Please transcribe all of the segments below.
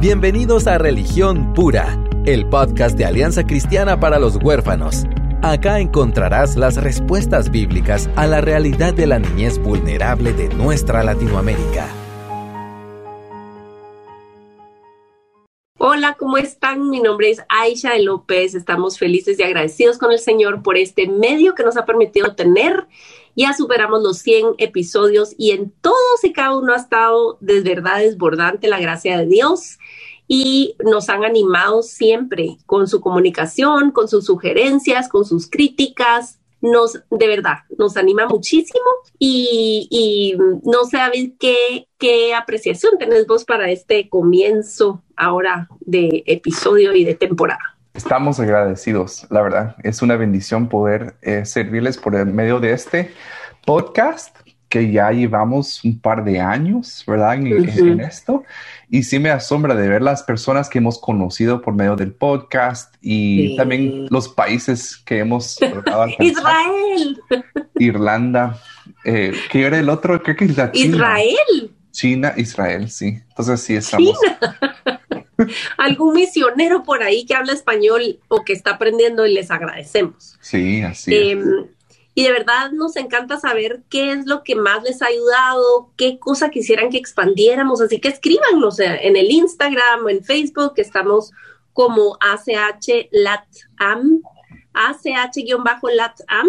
Bienvenidos a Religión Pura, el podcast de Alianza Cristiana para los Huérfanos. Acá encontrarás las respuestas bíblicas a la realidad de la niñez vulnerable de nuestra Latinoamérica. Hola, ¿cómo están? Mi nombre es Aisha López. Estamos felices y agradecidos con el Señor por este medio que nos ha permitido tener. Ya superamos los 100 episodios y en todos y cada uno ha estado de verdad desbordante la gracia de Dios y nos han animado siempre con su comunicación, con sus sugerencias, con sus críticas. Nos, de verdad, nos anima muchísimo y, no sé, David, qué, qué apreciación tenés vos para este comienzo ahora de episodio y de temporada. Estamos agradecidos, la verdad. Es una bendición poder eh, servirles por el medio de este podcast que ya llevamos un par de años, ¿verdad? En, esto. Y sí me asombra de ver las personas que hemos conocido por medio del podcast y también los países que hemos... Israel. Irlanda. Eh, ¿Qué era el otro? Creo que es la China. Israel. China, Israel, sí. Entonces sí estamos... Algún misionero por ahí que habla español o que está aprendiendo y les agradecemos. Sí, así es. Em, y de verdad nos encanta saber qué es lo que más les ha ayudado, qué cosa quisieran que expandiéramos. Así que escríbanos en el Instagram o en Facebook, estamos como ACH LATAM, ACH-LATAM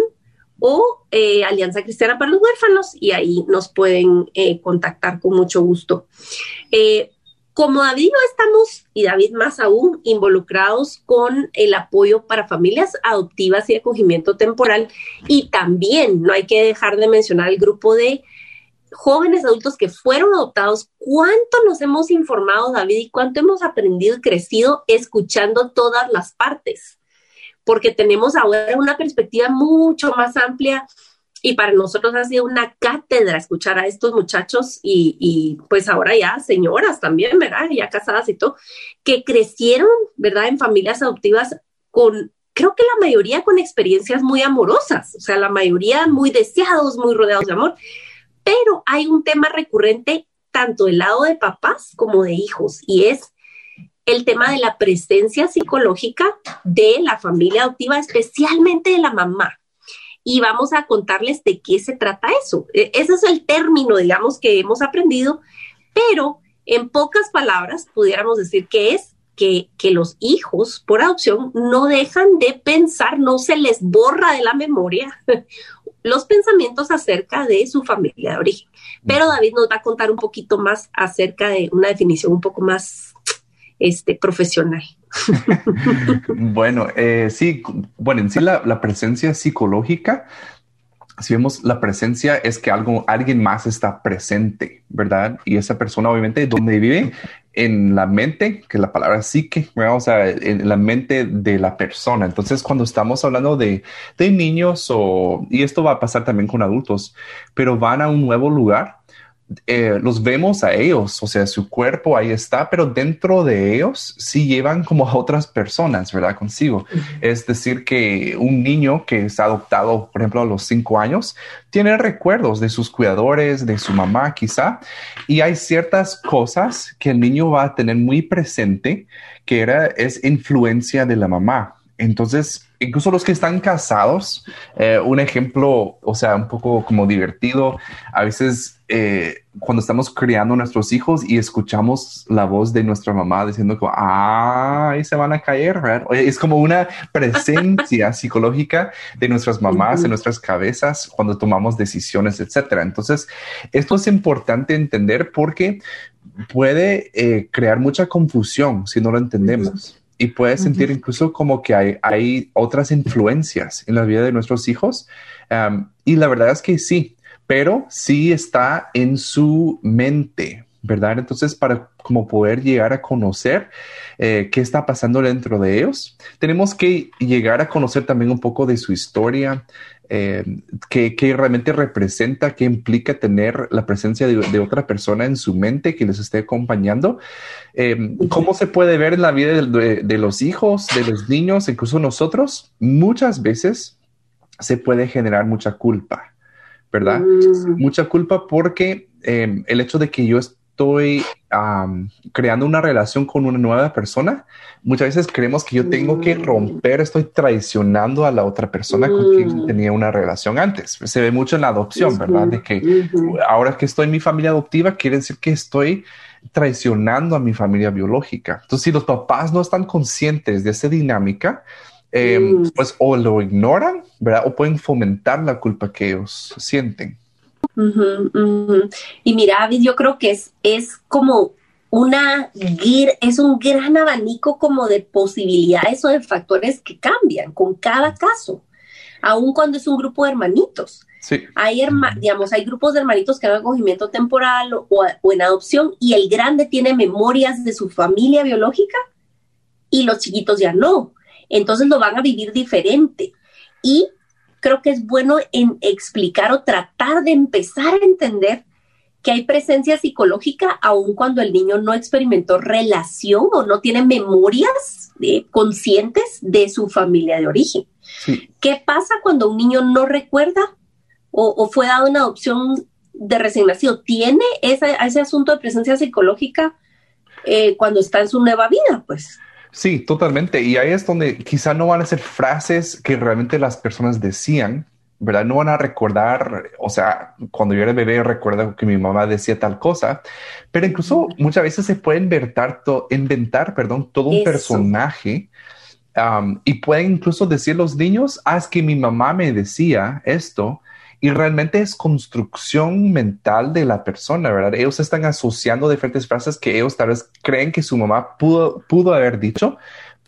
o eh, Alianza Cristiana para los Huérfanos y ahí nos pueden eh, contactar con mucho gusto. Eh, como David no estamos, y David más aún, involucrados con el apoyo para familias adoptivas y acogimiento temporal, y también no hay que dejar de mencionar el grupo de jóvenes adultos que fueron adoptados, cuánto nos hemos informado, David, y cuánto hemos aprendido y crecido escuchando todas las partes, porque tenemos ahora una perspectiva mucho más amplia y para nosotros ha sido una cátedra escuchar a estos muchachos y, pues ahora ya señoras también, ¿verdad? Ya casadas y todo, que crecieron, ¿verdad? En familias adoptivas con, creo que la mayoría con experiencias muy amorosas, o sea, la mayoría muy deseados, muy rodeados de amor, pero hay un tema recurrente tanto del lado de papás como de hijos y es el tema de la presencia psicológica de la familia adoptiva, especialmente de la mamá y vamos a contarles de qué se trata eso. E, ese es el término, digamos, que hemos aprendido, pero en pocas palabras pudiéramos decir que es que, que, los hijos por adopción no dejan de pensar, no se les borra de la memoria los pensamientos acerca de su familia de origen. Pero David nos va a contar un poquito más acerca de una definición un poco más este, profesional. bueno, eh, sí, bueno, en sí la, presencia psicológica, si vemos la presencia es que algo, alguien más está presente, ¿verdad? Y esa persona obviamente donde vive en la mente, que la palabra psique, o sea, en la mente de la persona. Entonces, cuando estamos hablando de, de niños o, y esto va a pasar también con adultos, pero van a un nuevo lugar, eh, los vemos a ellos, o sea, su cuerpo ahí está, pero dentro de ellos sí llevan como a otras personas, ¿verdad? Consigo. Es decir, que un niño que es adoptado, por ejemplo, a los cinco años, tiene recuerdos de sus cuidadores, de su mamá quizá, y hay ciertas cosas que el niño va a tener muy presente, que era, es influencia de la mamá. Entonces, incluso los que están casados, eh, un ejemplo, o sea, un poco como divertido, a veces eh, cuando estamos criando a nuestros hijos y escuchamos la voz de nuestra mamá diciendo que, ay, se van a caer, ¿verdad? es como una presencia psicológica de nuestras mamás en nuestras cabezas cuando tomamos decisiones, etcétera. Entonces, esto es importante entender porque puede eh, crear mucha confusión si no lo entendemos y puedes sentir incluso como que hay, hay, otras influencias en la vida de nuestros hijos. y la verdad es que sí, pero sí está en su mente, ¿verdad? Entonces, para como poder llegar a conocer eh, qué está pasando dentro de ellos, tenemos que llegar a conocer también un poco de su historia, eh, qué, realmente representa, qué implica tener la presencia de, otra persona en su mente que les esté acompañando, eh, cómo se puede ver en la vida de, los hijos, de los niños, incluso nosotros, muchas veces se puede generar mucha culpa, ¿verdad? Mm. Mucha culpa porque eh, el hecho de que yo estoy creando una relación con una nueva persona, muchas veces creemos que yo tengo que mm. romper, estoy traicionando a la otra persona con quien mm. tenía una relación antes. Se ve mucho en la adopción, ¿verdad? De que ahora que estoy en mi familia adoptiva, quiere decir que estoy traicionando a mi familia biológica. Entonces, si los papás no están conscientes de esa dinámica, mm. pues o lo ignoran, ¿verdad? O pueden fomentar la culpa que ellos sienten. Y mira, yo creo que es, es como una, es un gran abanico como de posibilidades o de factores que cambian con cada caso, aun cuando es un grupo de hermanitos. Sí. Hay, digamos, hay grupos de hermanitos que han acogimiento temporal o, en adopción y el grande tiene memorias de su familia biológica y los chiquitos ya no. Entonces lo van a vivir diferente. Y creo que es bueno en explicar o tratar de empezar a entender que hay presencia psicológica aun cuando el niño no experimentó relación o no tiene memorias eh, conscientes de su familia de origen. ¿Qué pasa cuando un niño no recuerda o, fue dado una adopción de recién nacido? ¿Tiene ese, ese asunto de presencia psicológica eh, cuando está en su nueva vida? Pues Sí, totalmente. Y ahí es donde quizá no van a ser frases que realmente las personas decían, ¿verdad? No van a recordar, o sea, cuando yo era bebé recuerdo que mi mamá decía tal cosa, pero incluso muchas veces se puede inventar, inventar perdón, todo un personaje y pueden incluso decir los niños, ah, es que mi mamá me decía esto, y realmente es construcción mental de la persona, ¿verdad? Ellos están asociando diferentes frases que ellos tal vez creen que su mamá pudo, pudo haber dicho,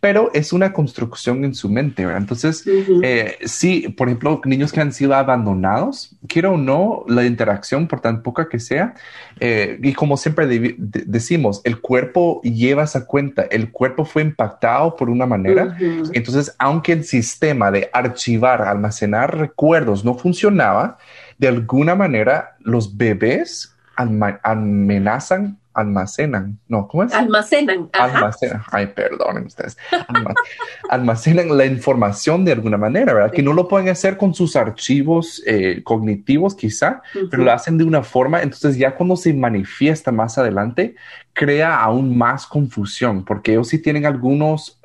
pero es una construcción en su mente, ¿verdad? Entonces, eh, sí, por ejemplo, niños que han sido abandonados, quiero o no, la interacción, por tan poca que sea, eh, y como siempre decimos, el cuerpo lleva esa cuenta, el cuerpo fue impactado por una manera, entonces, aunque el sistema de archivar, almacenar recuerdos no funcionaba, de alguna manera los bebés amenazan almacenan, no, ¿cómo es? Almacenan. Almacenan, ay, perdonen ustedes. almacenan la información de alguna manera, ¿verdad? Que no lo pueden hacer con sus archivos eh, cognitivos quizá, pero lo hacen de una forma, entonces ya cuando se manifiesta más adelante, crea aún más confusión, porque ellos sí tienen algunos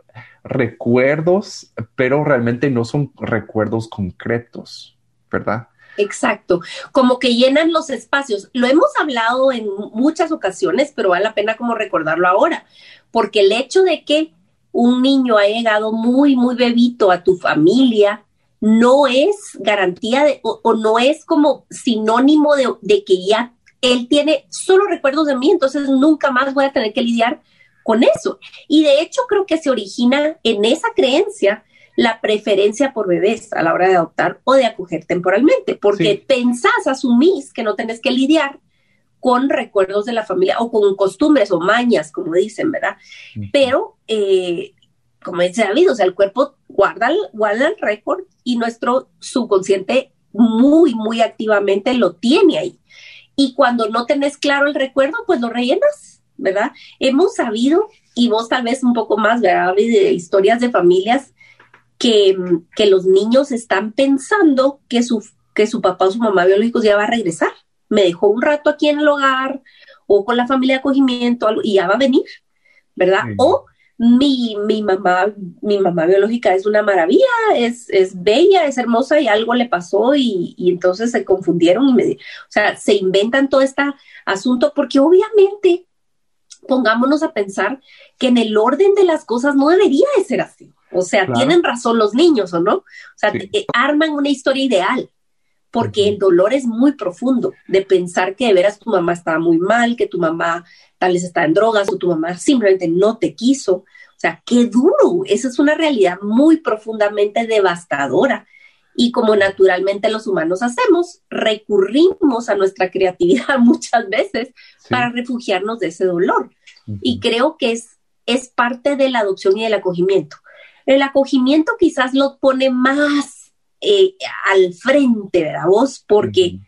recuerdos, pero realmente no son recuerdos concretos, ¿verdad? Exacto, como que llenan los espacios. Lo hemos hablado en muchas ocasiones, pero vale la pena como recordarlo ahora, porque el hecho de que un niño ha llegado muy, muy bebito a tu familia, no es garantía de, o, no es como sinónimo de, de, que ya él tiene solo recuerdos de mí, entonces nunca más voy a tener que lidiar con eso. Y de hecho creo que se origina en esa creencia la preferencia por bebés a la hora de adoptar o de acoger temporalmente, porque pensás, asumís que no tenés que lidiar con recuerdos de la familia o con costumbres o mañas, como dicen, ¿verdad? Pero, eh, como dice David, o sea, el cuerpo guarda, guarda el récord y nuestro subconsciente muy, muy activamente lo tiene ahí. Y cuando no tenés claro el recuerdo, pues lo rellenas, ¿verdad? Hemos sabido, y vos tal vez un poco más, ¿verdad? De historias de familias que, los niños están pensando que su, que su papá o su mamá biológicos ya va a regresar. Me dejó un rato aquí en el hogar o con la familia de acogimiento y ya va a venir, ¿verdad? O mi, mi, mamá, mi mamá biológica es una maravilla, es, es bella, es hermosa y algo le pasó y, y, entonces se confundieron y me, o sea, se inventan todo este asunto porque obviamente pongámonos a pensar que en el orden de las cosas no debería de ser así. O sea, tienen razón los niños, ¿o no? O sea, eh, arman una historia ideal, porque el dolor es muy profundo de pensar que de veras tu mamá estaba muy mal, que tu mamá tal vez está en drogas o tu mamá simplemente no te quiso. O sea, qué duro. Esa es una realidad muy profundamente devastadora. Y como naturalmente los humanos hacemos, recurrimos a nuestra creatividad muchas veces para refugiarnos de ese dolor. Y creo que es, es parte de la adopción y del acogimiento. El acogimiento quizás lo pone más eh, al frente, ¿verdad vos? Porque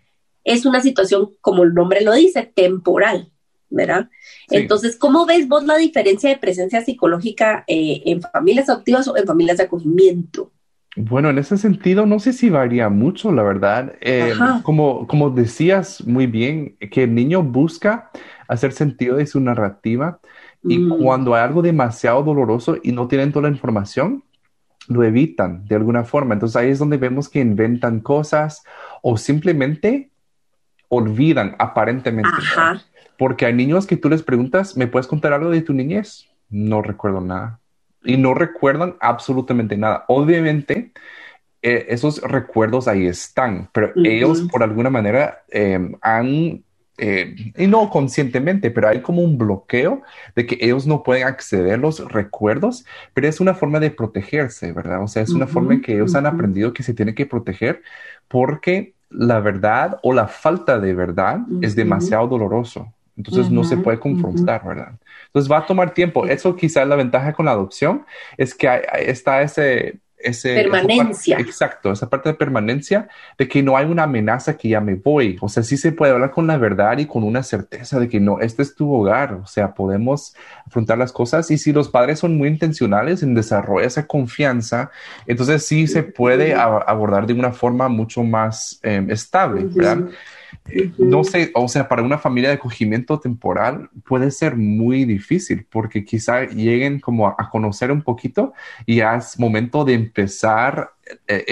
es una situación, como el nombre lo dice, temporal, ¿verdad? Entonces, ¿cómo ves vos la diferencia de presencia psicológica eh, en familias adoptivas o en familias de acogimiento? Bueno, en ese sentido, no sé si varía mucho, la verdad. Eh, como, como decías muy bien, que el niño busca hacer sentido de su narrativa y mm. cuando hay algo demasiado doloroso y no tienen toda la información, lo evitan de alguna forma. Entonces ahí es donde vemos que inventan cosas o simplemente olvidan aparentemente. Porque hay niños que tú les preguntas, ¿me puedes contar algo de tu niñez? No recuerdo nada y no recuerdan absolutamente nada. Obviamente, eh, esos recuerdos ahí están, pero ellos por alguna manera em, han, eh, y no conscientemente, pero hay como un bloqueo de que ellos no pueden acceder a los recuerdos, pero es una forma de protegerse, ¿verdad? O sea, es una forma en que ellos han aprendido que se tienen que proteger porque la verdad o la falta de verdad es demasiado doloroso. Entonces no se puede confrontar, ¿verdad? Entonces va a tomar tiempo. Eso quizás la ventaja con la adopción es que está ese, ese... Permanencia. exacto, esa parte de permanencia de que no hay una amenaza que ya me voy. O sea, sí se puede hablar con la verdad y con una certeza de que no, este es tu hogar. O sea, podemos afrontar las cosas y si los padres son muy intencionales en desarrollar esa confianza, entonces sí se puede abordar de una forma mucho más em, estable, ¿verdad? No sé, o sea, para una familia de acogimiento temporal puede ser muy difícil porque quizá lleguen como a, conocer un poquito y ya es momento de empezar eh,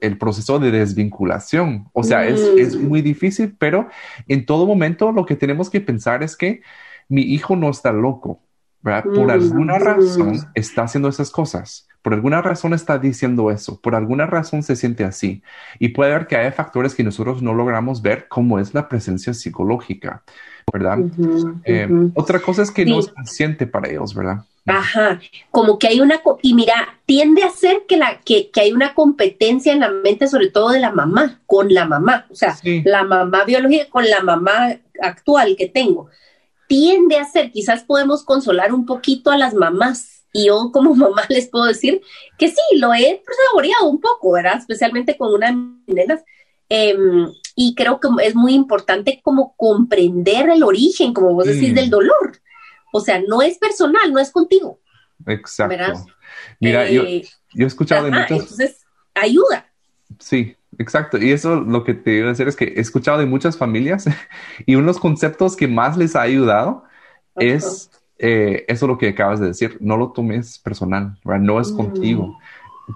el, proceso de desvinculación. O sea, es, es, mm. muy difícil, pero en todo momento lo que tenemos que pensar es que mi hijo no está loco. Por alguna razón está haciendo esas cosas. Por alguna razón está diciendo eso. Por alguna razón se siente así. Y puede haber que haya factores que nosotros no logramos ver, como es la presencia psicológica, ¿verdad? Eh, otra cosa es que no es consciente para ellos, ¿verdad? Ajá, como que hay una, y mira, tiende a ser que, la, que, que, hay una competencia en la mente, sobre todo de la mamá, con la mamá, o sea, la mamá biológica con la mamá actual que tengo tiende a ser, quizás podemos consolar un poquito a las mamás. Y yo como mamá les puedo decir que sí, lo he saboreado un poco, ¿verdad? Especialmente con una de mis nenas. Em, y creo que es muy importante como comprender el origen, como vos decís, del mm. dolor. O sea, no es personal, no es contigo. Exacto. Mira, yo, eh, yo, he escuchado de muchos... Entonces, ayuda. Sí, Exacto, y eso lo que te iba a decir es que he escuchado de muchas familias y uno de los conceptos que más les ha ayudado es eh, eso lo que acabas de decir, no lo tomes personal, no es contigo,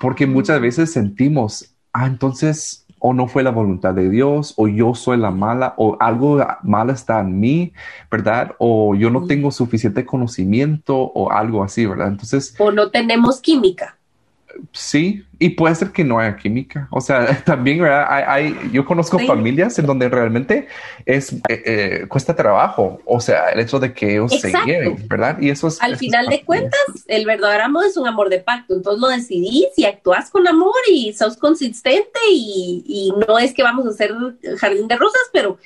porque muchas veces sentimos, ah, entonces o no fue la voluntad de Dios, o yo soy la mala, o algo malo está en mí, ¿verdad? O yo no tengo suficiente conocimiento, o algo así, ¿verdad? Entonces... O no tenemos química. Sí, y puede ser que no haya química. O sea, también Hay, yo conozco familias en donde realmente es eh, eh, cuesta trabajo. O sea, el hecho de que ellos se lleven, ¿verdad? Y eso es. Al final de cuentas, el verdadero amor es un amor de pacto. Entonces lo decidís y actúas con amor y sos consistente y, no es que vamos a hacer jardín de rosas, pero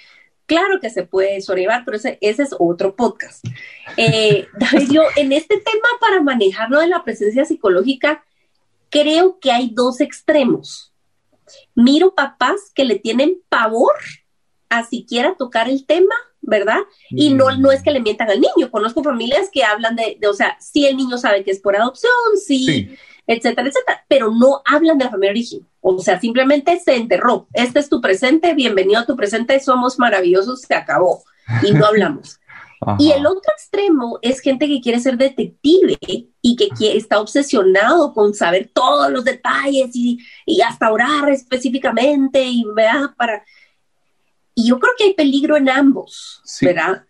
claro que se puede sobrellevar, pero ese, ese es otro podcast. Eh, David, yo en este tema para manejarlo de la presencia psicológica, creo que hay dos extremos. Miro papás que le tienen pavor a siquiera tocar el tema, ¿verdad? Y no, no es que le mientan al niño. Conozco familias que hablan de, o sea, si el niño sabe que es por adopción, sí, etcétera, etcétera, pero no hablan de la familia origen. O sea, simplemente se enterró. Este es tu presente, bienvenido a tu presente, somos maravillosos, se acabó. Y no hablamos. Y el otro extremo es gente que quiere ser detective y que está obsesionado con saber todos los detalles y, hasta orar específicamente y vea para... Y yo creo que hay peligro en ambos, ¿verdad?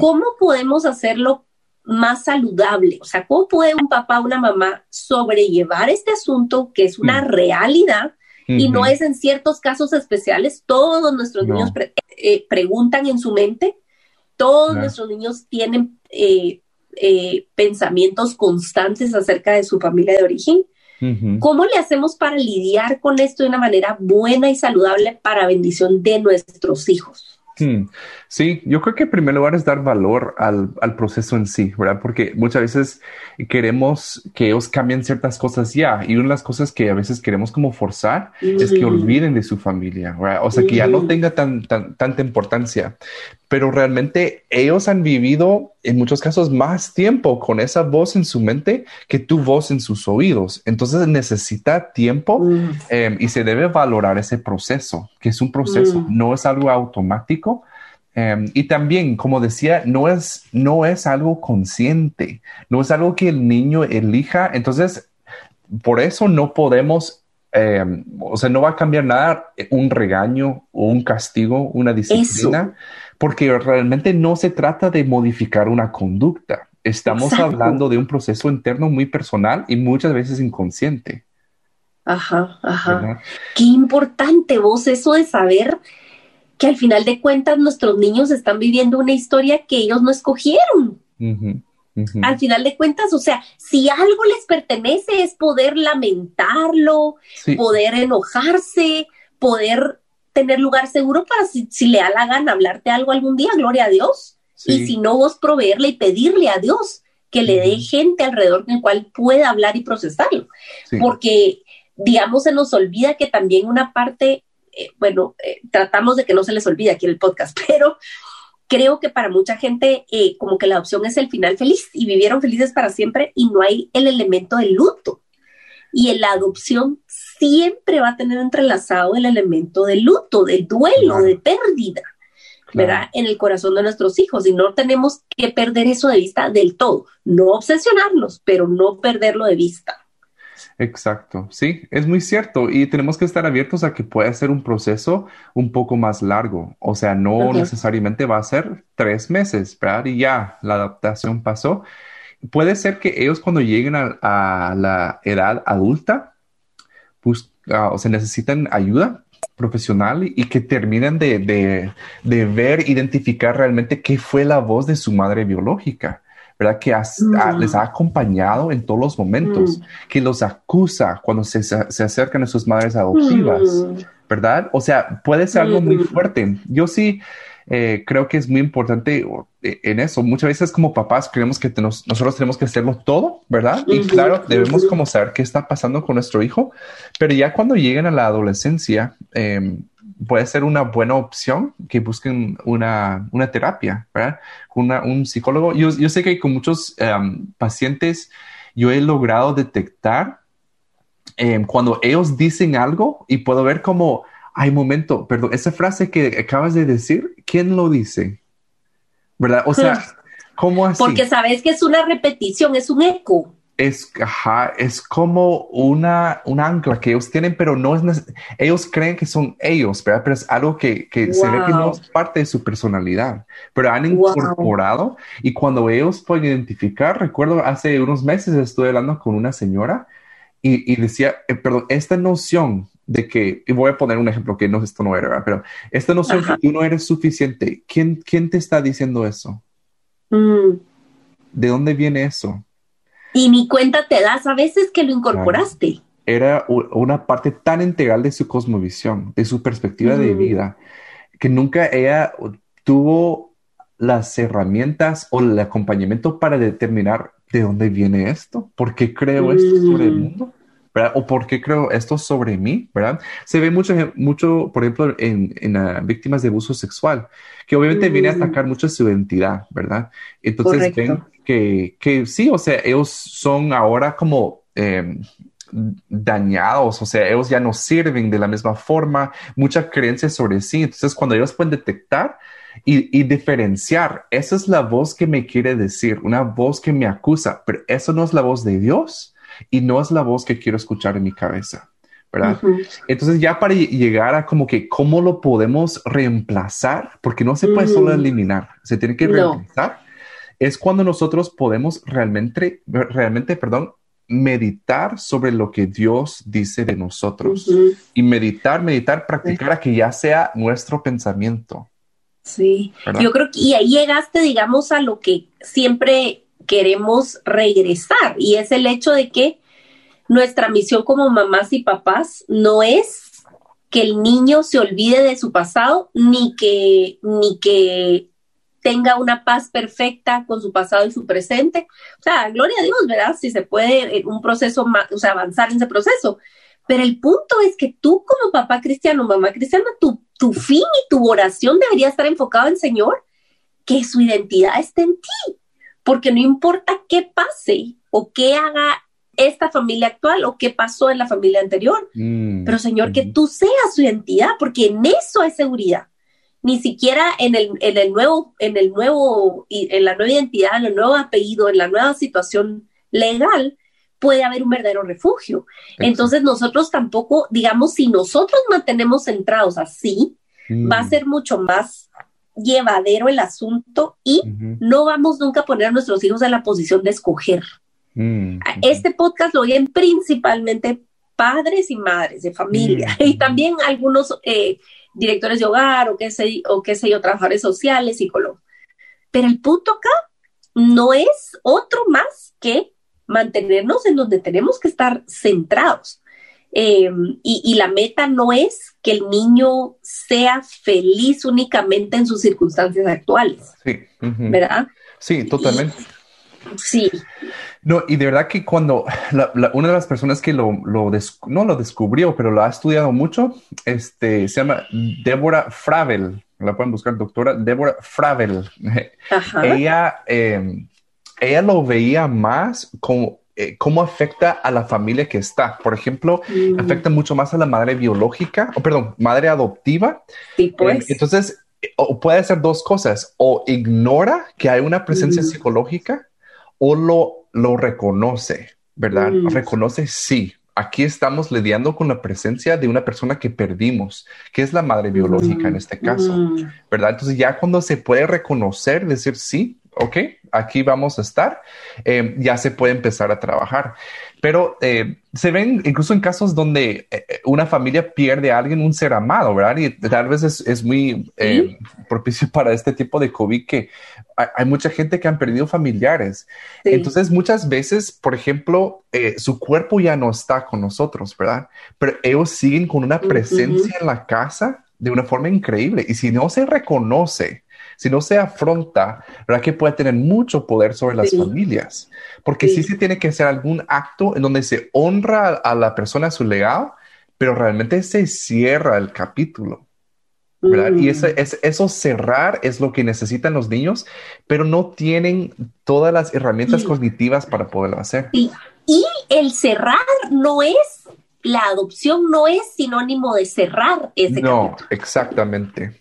¿Cómo podemos hacerlo más saludable? O sea, ¿cómo puede un papá o una mamá sobrellevar este asunto que es una mm. realidad y no es en ciertos casos especiales? Todos nuestros niños eh, preguntan en su mente todos nuestros niños tienen eh, eh, pensamientos constantes acerca de su familia de origen. ¿Cómo le hacemos para lidiar con esto de una manera buena y saludable para bendición de nuestros hijos? Hmm. Sí, yo creo que en primer lugar es dar valor al, proceso en sí, ¿verdad? Porque muchas veces queremos que ellos cambien ciertas cosas ya y una de las cosas que a veces queremos como forzar es que olviden de su familia, ¿verdad? O sea, que ya no tenga tan, tanta importancia. pero realmente ellos han vivido en muchos casos más tiempo con esa voz en su mente que tu voz en sus oídos. Entonces necesita tiempo mm. em, y se debe valorar ese proceso, que es un proceso, mm. no es algo automático. Em, y también, como decía, no es, no es algo consciente, no es algo que el niño elija. Entonces, por eso no podemos em, o sea, no va a cambiar nada un regaño o un castigo, una disciplina porque realmente no se trata de modificar una conducta. Estamos hablando de un proceso interno muy personal y muchas veces inconsciente. Ajá, ajá. Qué importante vos eso de saber que al final de cuentas nuestros niños están viviendo una historia que ellos no escogieron. Al final de cuentas, o sea, si algo les pertenece es poder lamentarlo, poder enojarse, poder tener lugar seguro para si, le da la gana hablarte algo algún día, gloria a Dios. Y si no, vos proveerle y pedirle a Dios que le dé gente alrededor en el cual pueda hablar y procesarlo. Porque, digamos, se nos olvida que también una parte, eh, bueno, eh, tratamos de que no se les olvide aquí en el podcast, pero creo que para mucha gente eh, como que la opción es el final feliz y vivieron felices para siempre y no hay el elemento del luto. Y en la adopción siempre va a tener entrelazado el elemento de luto, de duelo, de pérdida, ¿verdad? En el corazón de nuestros hijos. Y no tenemos que perder eso de vista del todo. No obsesionarnos, pero no perderlo de vista. Exacto, sí, es muy cierto y tenemos que estar abiertos a que puede ser un proceso un poco más largo, o sea, no necesariamente va a ser tres meses, ¿verdad? Y ya la adaptación pasó. Puede ser que ellos cuando lleguen a la edad adulta Ah, o sea, necesitan ayuda profesional y, que terminen de, ver, identificar realmente qué fue la voz de su madre biológica. ¿Verdad? Que mm. les ha acompañado en todos los momentos, mm. que los acusa cuando se, acercan a sus madres adoptivas. ¿verdad? O sea, puede ser algo muy fuerte. Yo sí, eh, creo que es muy importante eh, en eso. Muchas veces como papás creemos que nosotros tenemos que hacerlo todo, ¿verdad? Y claro, debemos como saber qué está pasando con nuestro hijo, pero ya cuando lleguen a la adolescencia, em, puede ser una buena opción que busquen una, una terapia, ¿verdad? Una, un psicólogo. Yo, yo, sé que con muchos em, pacientes yo he logrado detectar em, cuando ellos dicen algo y puedo ver como Ay, momento, perdón, esa frase que acabas de decir, ¿quién lo dice? ¿Verdad? O sea, ¿cómo así? Porque sabes que es una repetición, es un eco. Es, ajá, es como una, un ancla que ellos tienen, pero no es ellos creen que son ellos, ¿verdad? Pero es algo que, que se ve que no es parte de su personalidad, pero han incorporado y cuando ellos pueden identificar, recuerdo hace unos meses estuve hablando con una señora y, y decía, eh, perdón, esta noción de que, y voy a poner un ejemplo que no, esto no era, pero esta noción que tú no eres suficiente, ¿quién, quién te está diciendo eso? Mm. ¿De dónde viene eso? Y mi cuenta te das a veces que lo incorporaste. Era una parte tan integral de su cosmovisión, de su perspectiva de mm. vida, que nunca ella tuvo las herramientas o el acompañamiento para determinar de dónde viene esto, por qué creo esto sobre el mm. mundo. O por qué creo esto sobre mí, ¿verdad? Se ve mucho, mucho por ejemplo, en, en víctimas de abuso sexual, que obviamente viene a mm. atacar mucho su identidad, ¿verdad? Entonces ven que, que, sí, o sea, ellos son ahora como... Em, dañados, o sea, ellos ya no sirven de la misma forma, mucha creencia sobre sí. Entonces, cuando ellos pueden detectar y, y, diferenciar, esa es la voz que me quiere decir, una voz que me acusa, pero eso no es la voz de Dios y no es la voz que quiero escuchar en mi cabeza. ¿verdad? Entonces ya para llegar a como que cómo lo podemos reemplazar, porque no se puede solo eliminar, se tiene que reemplazar, es cuando nosotros podemos realmente, realmente, perdón, meditar sobre lo que Dios dice de nosotros y meditar, meditar, practicar a que ya sea nuestro pensamiento. Sí, yo creo que y ahí llegaste, digamos, a lo que siempre queremos regresar y es el hecho de que nuestra misión como mamás y papás no es que el niño se olvide de su pasado ni que ni que tenga una paz perfecta con su pasado y su presente. O sea, gloria a Dios, ¿verdad? Si se puede un proceso, o sea, avanzar en ese proceso. Pero el punto es que tú como papá cristiano, mamá cristiana, tu, tu fin y tu oración debería estar enfocado en Señor que su identidad esté en ti, porque no importa qué pase o qué haga esta familia actual o qué pasó en la familia anterior, mm, pero Señor, que tú seas su identidad, porque en eso hay seguridad. Ni siquiera en el, en el nuevo, en el nuevo, en la nueva identidad, en el nuevo apellido, en la nueva situación legal, puede haber un verdadero refugio. Entonces nosotros tampoco, digamos, si nosotros mantenemos centrados así, va a mm. ser mucho más llevadero el asunto y no vamos nunca a poner a nuestros hijos en la posición de escoger. Mm, este podcast lo oyen principalmente padres y madres de familia mm, y también algunos eh, directores de hogar o qué sé, o qué sé yo, trabajadores sociales, psicólogos. Pero el punto acá no es otro más que mantenernos en donde tenemos que estar centrados. Eh, y, la meta no es que el niño sea feliz únicamente en sus circunstancias actuales. Sí. ¿Verdad? Sí, totalmente. Sí. No, y de verdad que cuando una de las personas que lo, lo no lo descubrió, pero lo ha estudiado mucho, este, se llama Débora Fravel, la pueden buscar, doctora Débora Fravel. Ella, em, ella lo veía más como eh, cómo afecta a la familia que está. Por ejemplo, mm. afecta mucho más a la madre biológica, o perdón, madre adoptiva. Sí, pues. entonces, o puede ser dos cosas, o ignora que hay una presencia mm. psicológica o lo lo reconoce, ¿verdad? Mm. Reconoce, sí, aquí estamos lidiando con la presencia de una persona que perdimos, que es la madre biológica en este caso, mm. ¿verdad? Entonces ya cuando se puede reconocer, decir, sí, ok, aquí vamos a estar, eh, ya se puede empezar a trabajar. Pero eh, se ven incluso en casos donde eh, una familia pierde a alguien, un ser amado, ¿verdad? Y tal vez es, muy propicio para este tipo de COVID que hay, mucha gente que han perdido familiares. Entonces, muchas veces, por ejemplo, su cuerpo ya no está con nosotros, ¿verdad? Pero ellos siguen con una presencia en la casa de una forma increíble. Y si no se reconoce, si no se afronta, ¿verdad? Que puede tener mucho poder sobre las familias, porque sí. se tiene que hacer algún acto en donde se honra a la persona su legado, pero realmente se cierra el capítulo. ¿verdad? Y ese, mm. es, eso cerrar es lo que necesitan los niños, pero no tienen todas las herramientas cognitivas para poderlo hacer. Y, y el cerrar no es la adopción no es sinónimo de cerrar ese no, exactamente.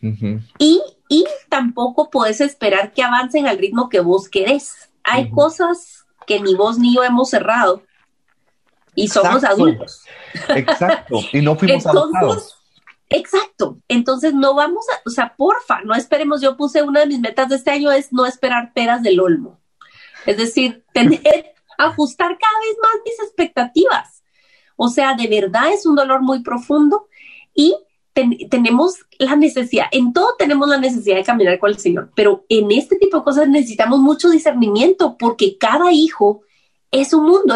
Y y tampoco puedes esperar que avancen al ritmo que vos querés. Hay cosas que ni vos ni yo hemos cerrado y somos adultos. Exacto, y no fuimos Entonces, Exacto, entonces no vamos a, o sea, porfa, no esperemos, yo puse una de mis metas de este año es no esperar peras del olmo. Es decir, tener, ajustar cada vez más mis expectativas. O sea, de verdad es un dolor muy profundo y tenemos la necesidad, en todo tenemos la necesidad de caminar con el Señor, pero en este tipo de cosas necesitamos mucho discernimiento porque cada hijo es un mundo,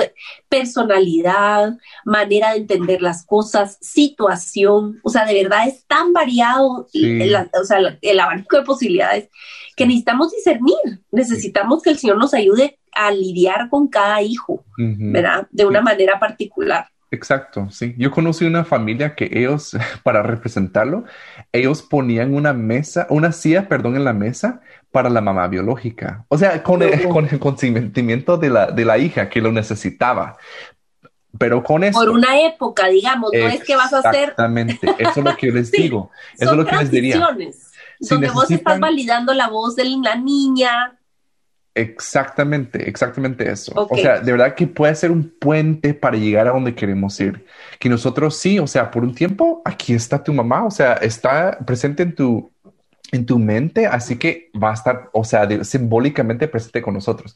personalidad, manera de entender las cosas, situación, o sea, de verdad es tan variado el, o sea, el abanico de posibilidades que necesitamos discernir, necesitamos que el Señor nos ayude a lidiar con cada hijo, ¿verdad? De una manera particular. Exacto, sí. Yo conocí una familia que ellos, para representarlo, ellos ponían una mesa, una silla, perdón, en la mesa para la mamá biológica. O sea, con, el, con el consentimiento de la, de la hija que lo necesitaba. Pero con eso. Por una época, digamos, no es que vas a hacer. Exactamente, eso es lo que yo les digo. Eso es lo que les diría. donde vos estás validando la voz de la niña, Exactamente, exactamente eso. O sea, de verdad que puede ser un puente para llegar a donde queremos ir. Que nosotros sí, o sea, por un tiempo, aquí está tu mamá, o sea, está presente en tu, en tu mente, así que va a estar, o sea, simbólicamente presente con nosotros.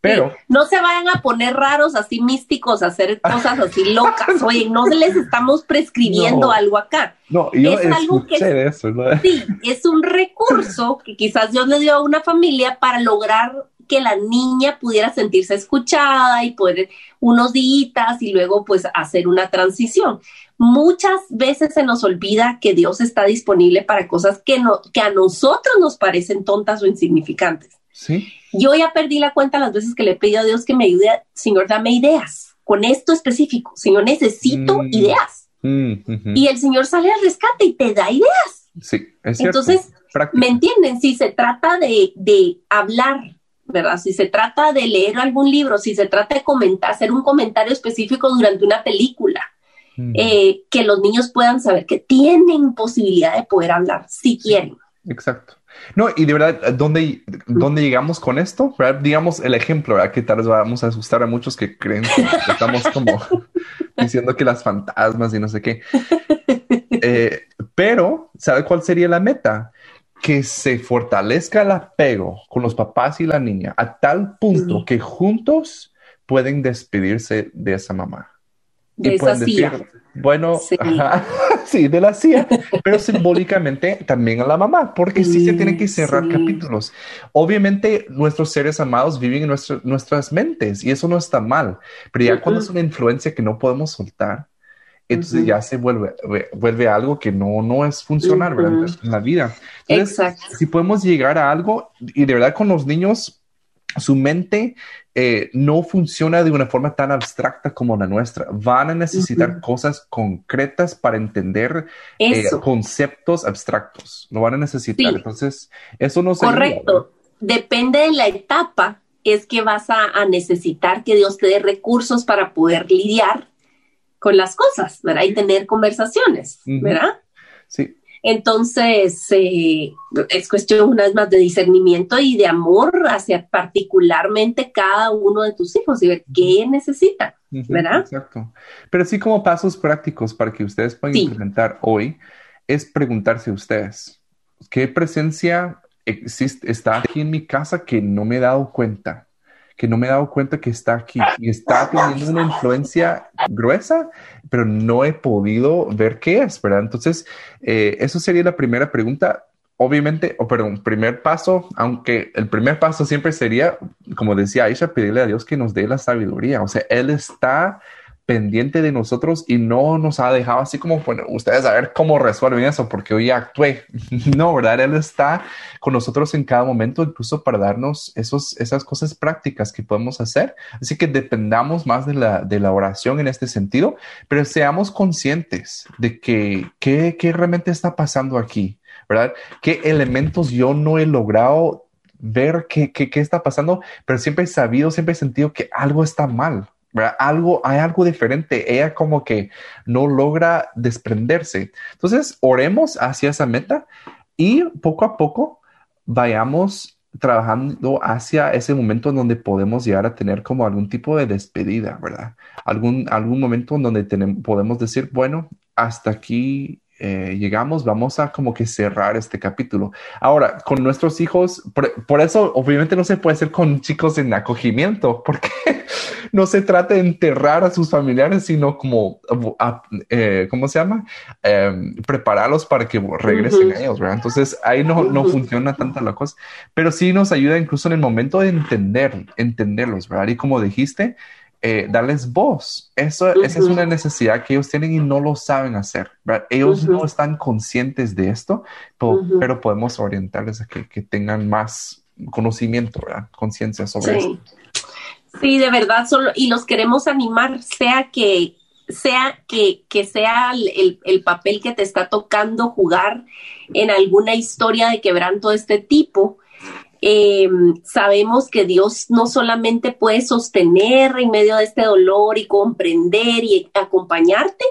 Pero no se vayan a poner raros, así místicos, a hacer cosas así locas. Oye, no les estamos prescribiendo algo acá. No, yo es algo que eso, sí, es un recurso que quizás Dios le dio a una familia para lograr que la niña pudiera sentirse escuchada y poder unos días y luego pues hacer una transición. Muchas veces se nos olvida que Dios está disponible para cosas que, no, que a nosotros nos parecen tontas o insignificantes. Sí. Yo ya perdí la cuenta las veces que le he pedido a Dios que me ayude, Señor, dame ideas con esto específico. Señor, necesito mm. ideas. Mm, y el Señor sale al rescate y te da ideas. Sí, es cierto. Entonces, ¿Me entienden? Si se trata de, de hablar, ¿verdad? Si se trata de leer algún libro, si se trata de comentar, hacer un comentario específico durante una película, eh, que los niños puedan saber que tienen posibilidad de poder hablar si quieren. Exacto. No, y de verdad, ¿dónde, dónde llegamos con esto? Digamos el ejemplo, ¿verdad? Que tal vez vamos a asustar a muchos que creen que estamos como diciendo que las fantasmas y no sé qué. Eh, pero, ¿sabe cuál sería la meta? Que se fortalezca el apego con los papás y la niña a tal punto que juntos pueden despedirse de esa mamá de esa CIA. bueno, sí. de la CIA, pero simbólicamente también a la mamá, porque sí, se tienen que cerrar capítulos. Obviamente nuestros seres amados viven en nuestras mentes y eso no está mal, pero ya cuando es una influencia que no podemos soltar, entonces ya se vuelve, vuelve algo que no, no es funcionar en la vida. Exacto. Si podemos llegar a algo y de verdad con los niños, su mente eh, no funciona de una forma tan abstracta como la nuestra. Van a necesitar cosas concretas para entender eh, conceptos abstractos. Lo van a necesitar. Entonces, eso no se. Correcto. Depende de la etapa, es que vas a, necesitar que Dios te dé recursos para poder lidiar con las cosas, ¿verdad? Y tener conversaciones, ¿verdad? Sí. Entonces, eh, es cuestión una vez más de discernimiento y de amor hacia particularmente cada uno de tus hijos y ver qué necesita, ¿verdad? Exacto. Pero sí como pasos prácticos para que ustedes puedan implementar hoy es preguntarse a ustedes, ¿qué presencia existe, está aquí en mi casa que no me he dado cuenta? Que no me he dado cuenta que está aquí y está teniendo una influencia gruesa, pero no he podido ver qué es. Entonces, eh, eso sería la primera pregunta. Obviamente, o perdón, primer paso, aunque el primer paso siempre sería, como decía Aisha, pedirle a Dios que nos dé la sabiduría. O sea, Él está pendiente de nosotros y no nos ha dejado así como, bueno, ustedes a ver cómo resuelven eso, porque hoy actué. no, ¿verdad? Él está con nosotros en cada momento, incluso para darnos esos, esas cosas prácticas que podemos hacer. Así que dependamos más de la, de la oración en este sentido, pero seamos conscientes de que, qué realmente está pasando aquí, ¿verdad? ¿Qué elementos yo no he logrado ver qué, qué, qué está pasando, pero siempre he sabido, siempre he sentido que algo está mal, algo, hay algo diferente. Ella como que no logra desprenderse. Entonces, oremos hacia esa meta y poco a poco vayamos trabajando hacia ese momento en donde podemos llegar a tener como algún tipo de despedida, ¿verdad? Algún, algún momento en donde tenemos, podemos decir, bueno, hasta aquí eh, llegamos, vamos a como que cerrar este capítulo. Ahora, con nuestros hijos, por, eso obviamente no se puede hacer con chicos en acogimiento, porque no se trata de enterrar a sus familiares, sino como, eh, ¿cómo se llama? Em, prepararlos para que regresen a ellos, ¿verdad? Entonces ahí no, no funciona tanto la cosa, pero sí nos ayuda incluso en el momento de entender, entenderlos, ¿verdad? Y como dijiste, eh, darles voz. Eso, Esa es una necesidad que ellos tienen y no lo saben hacer. Ellos no están conscientes de esto, pero, podemos orientarles a que, tengan más conocimiento, conciencia sobre sí. Sí, de verdad, solo, y los queremos animar, sea que sea que, que sea el, el, papel que te está tocando jugar en alguna historia de quebranto de este tipo, eh, sabemos que Dios no solamente puede sostener en medio de este dolor y comprender y acompañarte,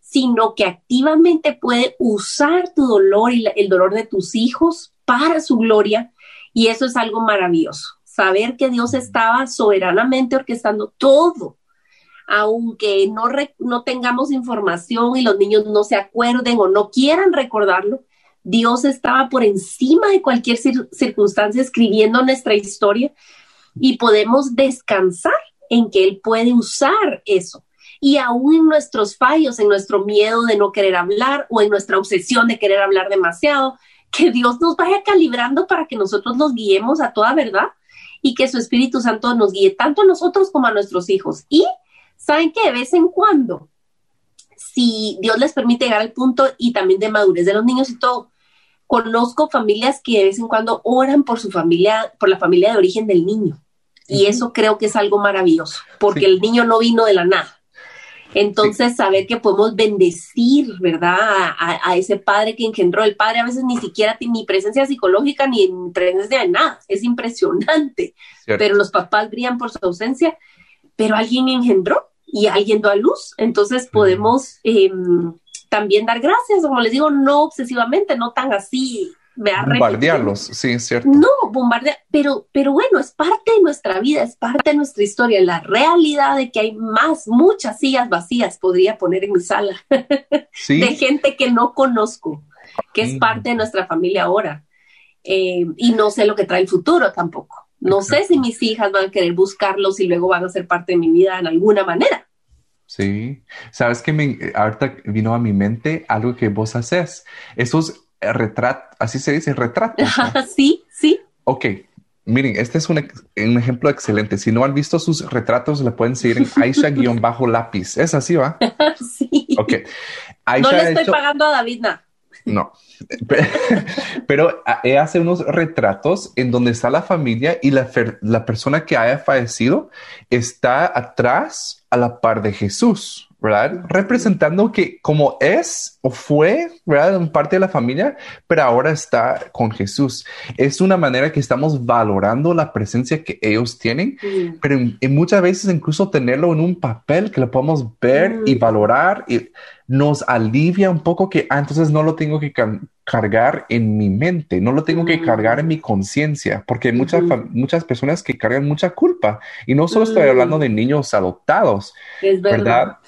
sino que activamente puede usar tu dolor y el dolor de tus hijos para su gloria. Y eso es algo maravilloso. Saber que Dios estaba soberanamente orquestando todo, aunque no, no tengamos información y los niños no se acuerden o no quieran recordarlo, Dios estaba por encima de cualquier circunstancia escribiendo nuestra historia y podemos descansar en que Él puede usar eso. Y aún en nuestros fallos, en nuestro miedo de no querer hablar o en nuestra obsesión de querer hablar demasiado, que Dios nos vaya calibrando para que nosotros nos guiemos a toda verdad y que su Espíritu Santo nos guíe tanto a nosotros como a nuestros hijos. Y saben que de vez en cuando, si Dios les permite llegar al punto y también de madurez de los niños y todo, conozco familias que de vez en cuando oran por su familia, por la familia de origen del niño. Y eso creo que es algo maravilloso, porque el niño no vino de la nada. Entonces, saber que podemos bendecir, ¿verdad? A, ese padre que engendró. El padre a veces ni siquiera tiene ni presencia psicológica ni presencia de nada. Es impresionante. Pero los papás brillan por su ausencia. Pero alguien engendró y alguien dio a luz. Entonces, podemos em, también dar gracias, como les digo, no obsesivamente, no tan así Bombardearlos, sí, es cierto. No, bombardear, pero, pero bueno, es parte de nuestra vida, es parte de nuestra historia. La realidad de que hay más, muchas sillas vacías podría poner en mi sala de gente que no conozco, que es parte de nuestra familia ahora. Eh, y no sé lo que trae el futuro tampoco. No sé si mis hijas van a querer buscarlos y luego van a ser parte de mi vida en alguna manera. Sí, sabes que me, ahorita vino a mi mente algo que vos haces. Esos retrato, así se dice, retrato. Sí, sí. Ok, miren, este es un, ejemplo excelente. Si no han visto sus retratos, le pueden seguir en Aisha-lápiz. ¿Es así, va? sí. Ok. no le estoy pagando a David, no. Pero hace unos retratos en donde está la familia y la, la persona que haya fallecido está atrás a la par de Jesús. ¿verdad? Representando que como es o fue, ¿verdad? En parte de la familia, pero ahora está con Jesús. Es una manera que estamos valorando la presencia que ellos tienen, pero muchas veces incluso tenerlo en un papel que lo podemos ver y valorar y nos alivia un poco que, ah, entonces no lo tengo que cargar en mi mente, no lo tengo que cargar en mi conciencia, porque hay muchas, muchas personas que cargan mucha culpa. Y no solo estoy hablando de niños adoptados, es verdad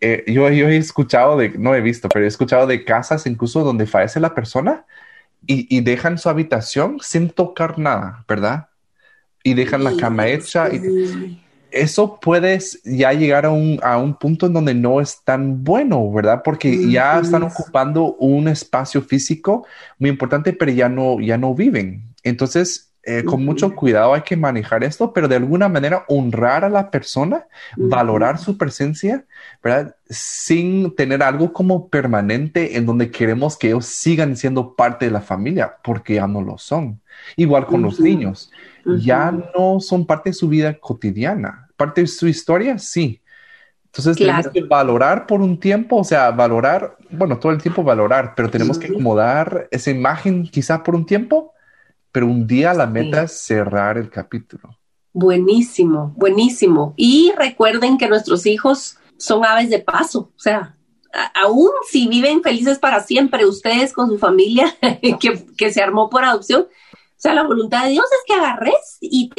eh, yo, he escuchado de, no he visto, pero he escuchado de casas incluso donde fallece la persona y, dejan su habitación sin tocar nada, ¿verdad? Y dejan la cama hecha. Y, eso puede ya llegar a un, a un, punto en donde no es tan bueno, ¿verdad? Porque ya están ocupando un espacio físico muy importante, pero ya no, ya no viven. Entonces, eh, con mucho cuidado hay que manejar esto, pero de alguna manera honrar a la persona, valorar su presencia, ¿verdad? Sin tener algo como permanente en donde queremos que ellos sigan siendo parte de la familia, porque ya no lo son. Igual con los niños, ya no son parte de su vida cotidiana, parte de su historia, sí. Entonces tenemos que valorar por un tiempo, o sea, valorar, bueno, todo el tiempo valorar, pero tenemos que acomodar esa imagen quizá por un tiempo pero un día la meta es cerrar el capítulo. Buenísimo, buenísimo. Y recuerden que nuestros hijos son aves de paso, o sea, aún si viven felices para siempre, ustedes con su familia que, se armó por adopción, sea, la voluntad de Dios es que agarres y,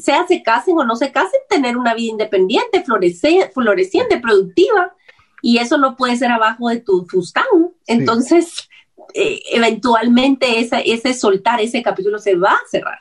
sea se casen o no se casen, tener una vida independiente, floreciente, productiva. Y eso no puede ser abajo de tu fustán. Entonces, eh, eventualmente ese soltar ese capítulo se va a cerrar.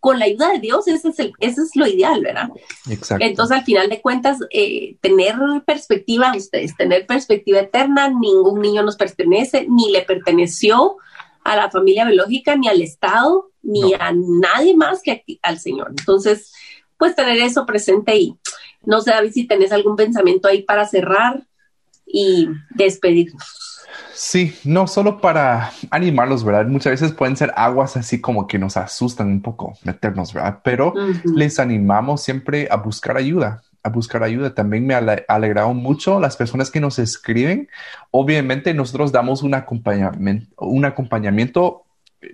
Con la ayuda de Dios, ese es, el, ese es lo ideal, ¿verdad? Exacto. Entonces, al final de cuentas, eh, tener perspectiva, ustedes, tener perspectiva eterna, ningún niño nos pertenece, ni le perteneció a la familia biológica, ni al Estado, ni a nadie más que al Señor. Entonces, pues tener eso presente y no sé, David, si tenés algún pensamiento ahí para cerrar y despedirnos. Sí, no solo para animarlos, ¿verdad? Muchas veces pueden ser aguas así como que nos asustan un poco meternos, ¿verdad? Pero les animamos siempre a buscar ayuda, a buscar ayuda. También me ha alegrado mucho las personas que nos escriben. Obviamente nosotros damos un acompañamiento, un acompañamiento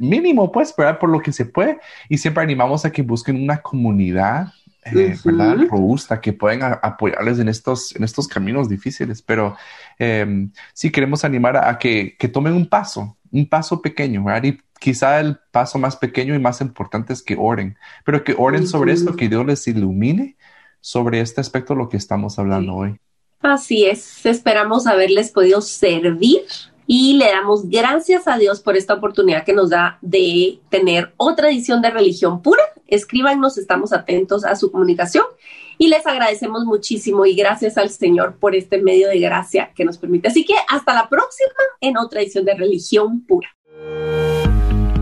mínimo, pues, ¿verdad? Por lo que se puede. Y siempre animamos a que busquen una comunidad eh, ¿verdad? Robusta, que pueden apoyarles en estos, en estos caminos difíciles. Pero eh, sí queremos animar a, que, que, tomen un paso, un paso pequeño, ¿verdad? Y quizá el paso más pequeño y más importante es que oren, pero que oren sobre esto, que Dios les ilumine sobre este aspecto lo que estamos hablando hoy. Así es, esperamos haberles podido servir y le damos gracias a Dios por esta oportunidad que nos da de tener otra edición de Religión Pura. Escríbanos, estamos atentos a su comunicación y les agradecemos muchísimo y gracias al Señor por este medio de gracia que nos permite. Así que hasta la próxima en otra edición de Religión Pura.